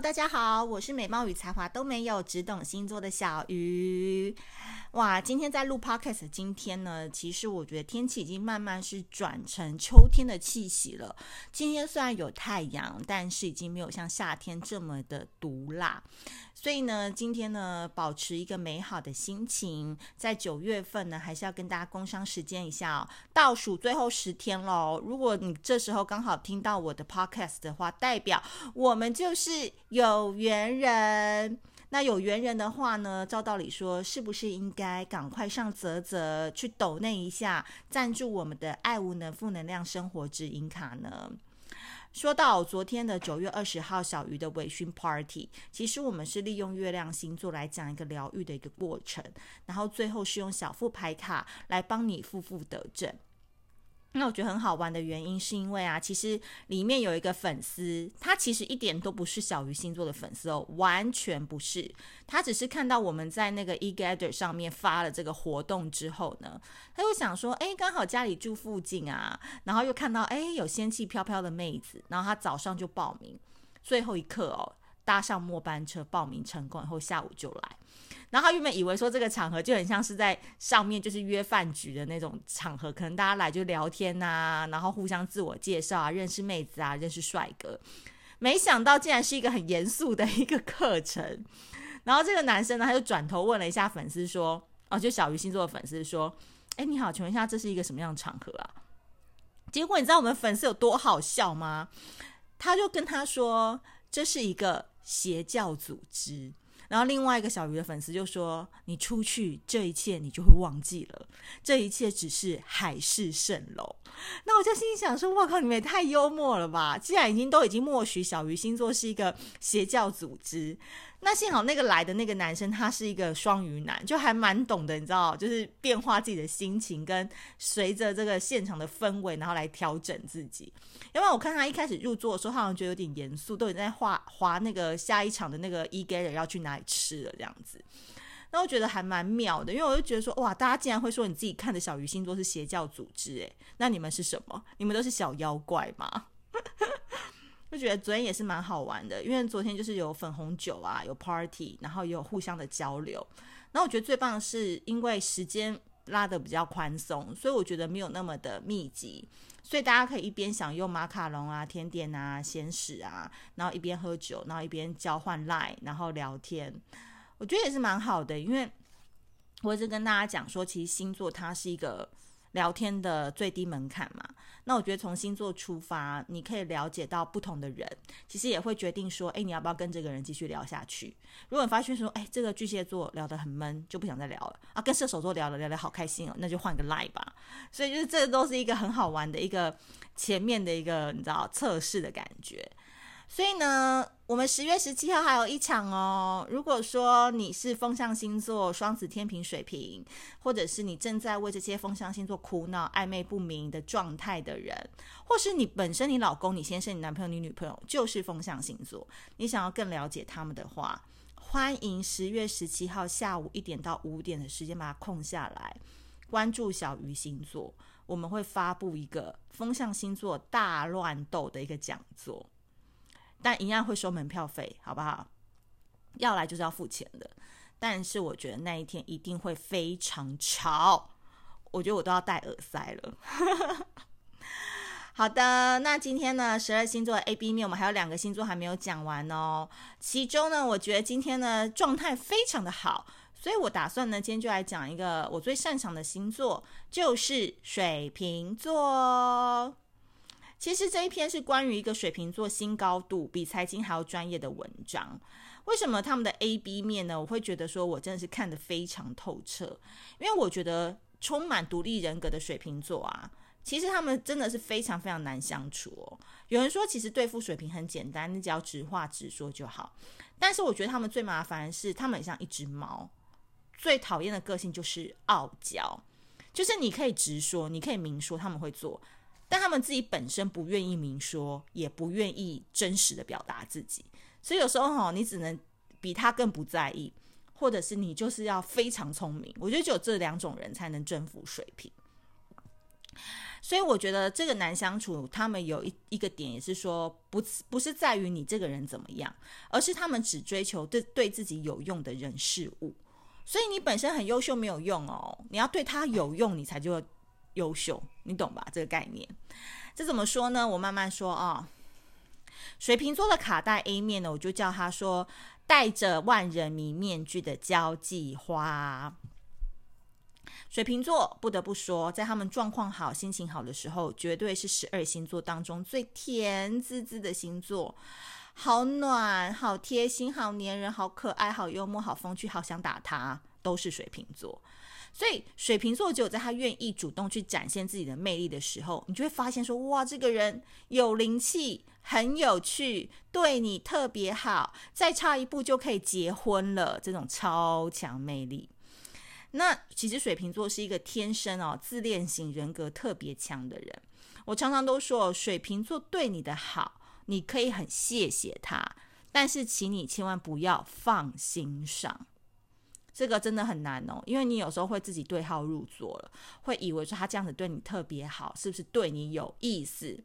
大家好，我是美貌与才华都没有，只懂星座的小鱼。哇，今天在录 podcast，今天呢，其实我觉得天气已经慢慢是转成秋天的气息了。今天虽然有太阳，但是已经没有像夏天这么的毒辣。所以呢，今天呢，保持一个美好的心情，在九月份呢，还是要跟大家工商时间一下哦，倒数最后十天喽。如果你这时候刚好听到我的 podcast 的话，代表我们就是有缘人。那有缘人的话呢，照道理说，是不是应该赶快上啧啧去抖那一下，赞助我们的爱无能负能量生活指引卡呢？说到昨天的九月二十号小鱼的微醺 party，其实我们是利用月亮星座来讲一个疗愈的一个过程，然后最后是用小富牌卡来帮你负负得正。那我觉得很好玩的原因是因为啊，其实里面有一个粉丝，他其实一点都不是小鱼星座的粉丝哦，完全不是。他只是看到我们在那个 eGather 上面发了这个活动之后呢，他又想说，哎，刚好家里住附近啊，然后又看到哎有仙气飘飘的妹子，然后他早上就报名，最后一刻哦，搭上末班车报名成功以后，下午就来。然后他原本以为说这个场合就很像是在上面就是约饭局的那种场合，可能大家来就聊天呐、啊，然后互相自我介绍啊，认识妹子啊，认识帅哥。没想到竟然是一个很严肃的一个课程。然后这个男生呢，他就转头问了一下粉丝说：“哦，就小鱼星座的粉丝说，哎，你好，请问一下，这是一个什么样的场合啊？”结果你知道我们粉丝有多好笑吗？他就跟他说：“这是一个邪教组织。”然后另外一个小鱼的粉丝就说：“你出去，这一切你就会忘记了，这一切只是海市蜃楼。”那我就心想说：“我靠，你们也太幽默了吧！既然已经都已经默许小鱼星座是一个邪教组织。”那幸好那个来的那个男生他是一个双鱼男，就还蛮懂的，你知道，就是变化自己的心情，跟随着这个现场的氛围，然后来调整自己。因为我看他一开始入座的时候，他好像觉得有点严肃，都已经在画划那个下一场的那个 e-gala 要去哪里吃了这样子。那我觉得还蛮妙的，因为我就觉得说，哇，大家竟然会说你自己看的小鱼星座是邪教组织，诶，那你们是什么？你们都是小妖怪吗？就觉得昨天也是蛮好玩的，因为昨天就是有粉红酒啊，有 party，然后也有互相的交流。然后我觉得最棒的是，因为时间拉得比较宽松，所以我觉得没有那么的密集，所以大家可以一边享用马卡龙啊、甜点啊、鲜食啊，然后一边喝酒，然后一边交换 line，然后聊天。我觉得也是蛮好的，因为我一直跟大家讲说，其实星座它是一个。聊天的最低门槛嘛，那我觉得从星座出发，你可以了解到不同的人，其实也会决定说，哎，你要不要跟这个人继续聊下去？如果你发现说，哎，这个巨蟹座聊得很闷，就不想再聊了啊，跟射手座聊了聊得好开心哦，那就换个赖吧。所以就是这都是一个很好玩的一个前面的一个你知道测试的感觉。所以呢，我们十月十七号还有一场哦。如果说你是风象星座双子、天平、水瓶，或者是你正在为这些风象星座苦恼、暧昧不明的状态的人，或是你本身你老公、你先生、你男朋友、你女朋友就是风象星座，你想要更了解他们的话，欢迎十月十七号下午一点到五点的时间把它空下来，关注小鱼星座，我们会发布一个风象星座大乱斗的一个讲座。但一样会收门票费，好不好？要来就是要付钱的。但是我觉得那一天一定会非常吵，我觉得我都要戴耳塞了。好的，那今天呢，十二星座 A、B 面，我们还有两个星座还没有讲完哦。其中呢，我觉得今天呢状态非常的好，所以我打算呢，今天就来讲一个我最擅长的星座，就是水瓶座。其实这一篇是关于一个水瓶座新高度，比财经还要专业的文章。为什么他们的 A、B 面呢？我会觉得说我真的是看得非常透彻，因为我觉得充满独立人格的水瓶座啊，其实他们真的是非常非常难相处哦。有人说，其实对付水瓶很简单，你只要直话直说就好。但是我觉得他们最麻烦的是，他们很像一只猫，最讨厌的个性就是傲娇，就是你可以直说，你可以明说，他们会做。但他们自己本身不愿意明说，也不愿意真实的表达自己，所以有时候哈，你只能比他更不在意，或者是你就是要非常聪明。我觉得只有这两种人才能征服水瓶。所以我觉得这个难相处，他们有一一个点也是说，不不是在于你这个人怎么样，而是他们只追求对对自己有用的人事物。所以你本身很优秀没有用哦，你要对他有用，你才就优秀，你懂吧？这个概念，这怎么说呢？我慢慢说啊、水瓶座的卡带 A 面呢，我就叫他说戴着万人迷面具的交际花。水瓶座不得不说，在他们状况好、心情好的时候，绝对是十二星座当中最甜滋滋的星座，好暖、好贴心、好黏人、好可爱、好幽默、好风趣、好想打他，都是水瓶座。所以水瓶座只有在他愿意主动去展现自己的魅力的时候，你就会发现说，哇，这个人有灵气，很有趣，对你特别好，再差一步就可以结婚了，这种超强魅力。那其实水瓶座是一个天生哦自恋型人格特别强的人。我常常都说，水瓶座对你的好，你可以很谢谢他，但是请你千万不要放心上。这个真的很难哦，因为你有时候会自己对号入座了，会以为说他这样子对你特别好，是不是对你有意思？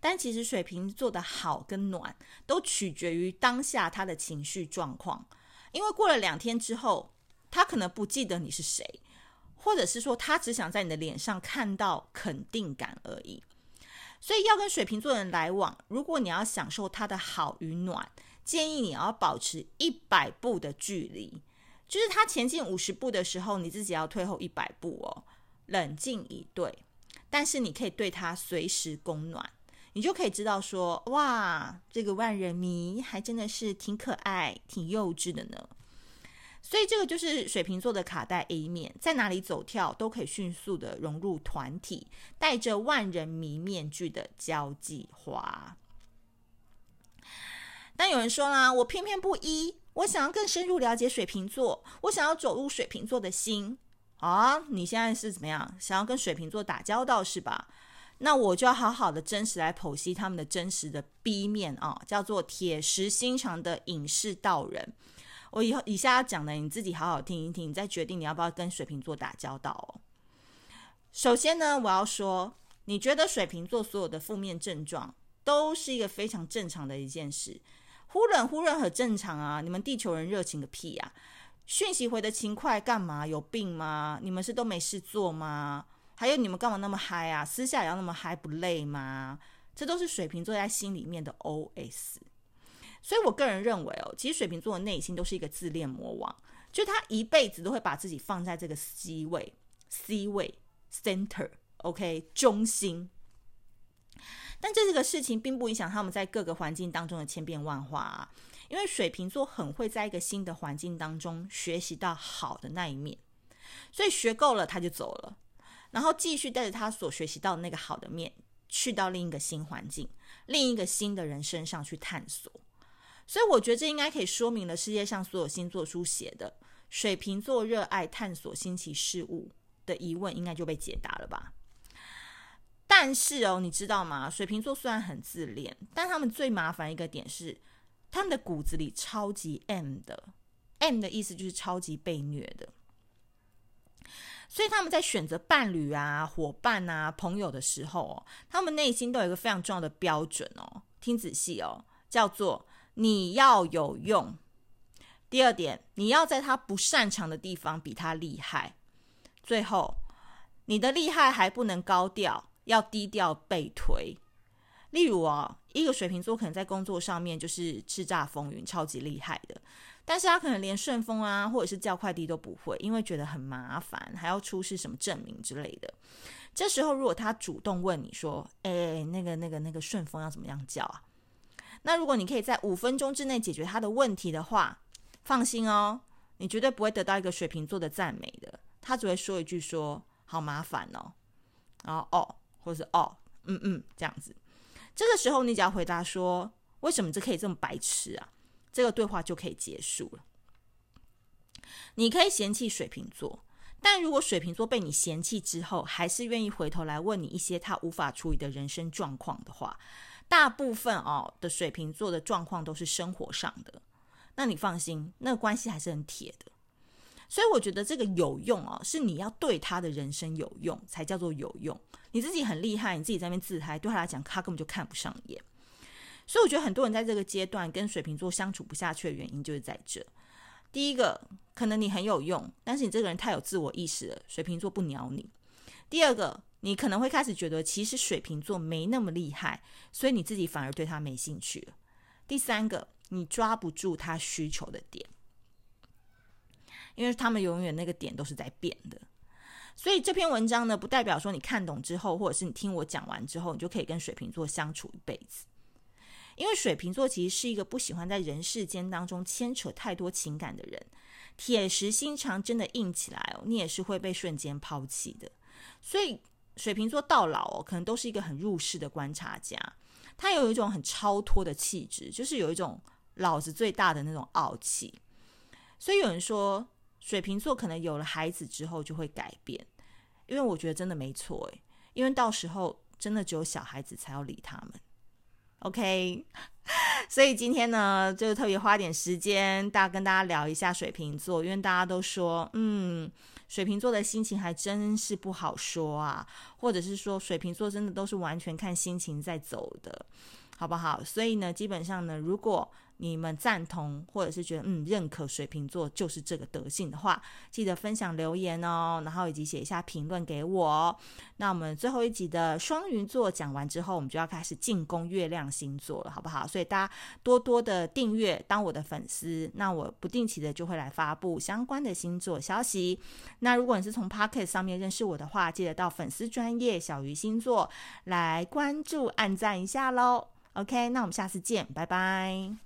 但其实水瓶座的好跟暖，都取决于当下他的情绪状况，因为过了两天之后。他可能不记得你是谁，或者是说他只想在你的脸上看到肯定感而已。所以要跟水瓶座的人来往，如果你要享受他的好与暖，建议你要保持一百步的距离，就是他前进五十步的时候，你自己要退后一百步哦，冷静以对。但是你可以对他随时供暖，你就可以知道说，哇，这个万人迷还真的是挺可爱、挺幼稚的呢。所以这个就是水瓶座的卡带 A 面，在哪里走跳都可以迅速的融入团体，戴着万人迷面具的交际花。但有人说啦，我偏偏不依，我想要更深入了解水瓶座，我想要走入水瓶座的心啊！你现在是怎么样？想要跟水瓶座打交道是吧？那我就要好好的真实来剖析他们的真实的 B 面啊，叫做铁石心肠的隐士道人。我以后以下要讲的，你自己好好听一听，你再决定你要不要跟水瓶座打交道哦。首先呢，我要说，你觉得水瓶座所有的负面症状都是一个非常正常的一件事，忽冷忽热很正常啊。你们地球人热情个屁啊！讯息回的勤快干嘛？有病吗？你们是都没事做吗？还有你们干嘛那么嗨啊？私下也要那么嗨不累吗？这都是水瓶座在心里面的 OS。所以，我个人认为哦，其实水瓶座的内心都是一个自恋魔王，就他一辈子都会把自己放在这个 C 位、C 位、Center，OK，中心。但这个事情并不影响他们在各个环境当中的千变万化啊，因为水瓶座很会在一个新的环境当中学习到好的那一面，所以学够了他就走了，然后继续带着他所学习到的那个好的面，去到另一个新环境、另一个新的人身上去探索。所以我觉得这应该可以说明了世界上所有星座书写的水瓶座热爱探索新奇事物的疑问，应该就被解答了吧？但是哦，你知道吗？水瓶座虽然很自恋，但他们最麻烦一个点是，他们的骨子里超级 M 的，M 的意思就是超级被虐的。所以他们在选择伴侣啊、伙伴啊、朋友的时候哦，他们内心都有一个非常重要的标准哦，听仔细哦，叫做。你要有用。第二点，你要在他不擅长的地方比他厉害。最后，你的厉害还不能高调，要低调被推。例如啊，一个水瓶座可能在工作上面就是叱咤风云，超级厉害的，但是他可能连顺丰啊，或者是叫快递都不会，因为觉得很麻烦，还要出示什么证明之类的。这时候，如果他主动问你说：“哎，那个、那个、那个顺丰要怎么样叫啊？”那如果你可以在五分钟之内解决他的问题的话，放心哦，你绝对不会得到一个水瓶座的赞美的，他只会说一句说好麻烦哦，然后哦，或是哦，嗯嗯这样子。这个时候你只要回答说为什么这可以这么白痴啊，这个对话就可以结束了。你可以嫌弃水瓶座，但如果水瓶座被你嫌弃之后，还是愿意回头来问你一些他无法处理的人生状况的话。大部分哦的水瓶座的状况都是生活上的，那你放心，那个关系还是很铁的。所以我觉得这个有用哦，是你要对他的人生有用，才叫做有用。你自己很厉害，你自己在那边自嗨，对他来讲，他根本就看不上眼。所以我觉得很多人在这个阶段跟水瓶座相处不下去的原因就是在这。第一个，可能你很有用，但是你这个人太有自我意识了，水瓶座不鸟你。第二个，你可能会开始觉得其实水瓶座没那么厉害，所以你自己反而对他没兴趣了。第三个，你抓不住他需求的点，因为他们永远那个点都是在变的。所以这篇文章呢，不代表说你看懂之后，或者是你听我讲完之后，你就可以跟水瓶座相处一辈子。因为水瓶座其实是一个不喜欢在人世间当中牵扯太多情感的人，铁石心肠真的硬起来哦，你也是会被瞬间抛弃的。所以水瓶座到老哦，可能都是一个很入世的观察家，他有一种很超脱的气质，就是有一种老子最大的那种傲气。所以有人说。水瓶座可能有了孩子之后就会改变，因为我觉得真的没错诶，因为到时候真的只有小孩子才要理他们。OK，所以今天呢，就特别花点时间，大家跟大家聊一下水瓶座，因为大家都说，嗯，水瓶座的心情还真是不好说啊，或者是说水瓶座真的都是完全看心情在走的，好不好？所以呢，基本上呢，如果你们赞同，或者是觉得嗯认可水瓶座就是这个德性的话，记得分享留言哦，然后以及写一下评论给我。那我们最后一集的双鱼座讲完之后，我们就要开始进攻月亮星座了，好不好？所以大家多多的订阅，当我的粉丝，那我不定期的就会来发布相关的星座消息。那如果你是从 Pocket 上面认识我的话，记得到粉丝专业小鱼星座来关注、按赞一下喽。OK，那我们下次见，拜拜。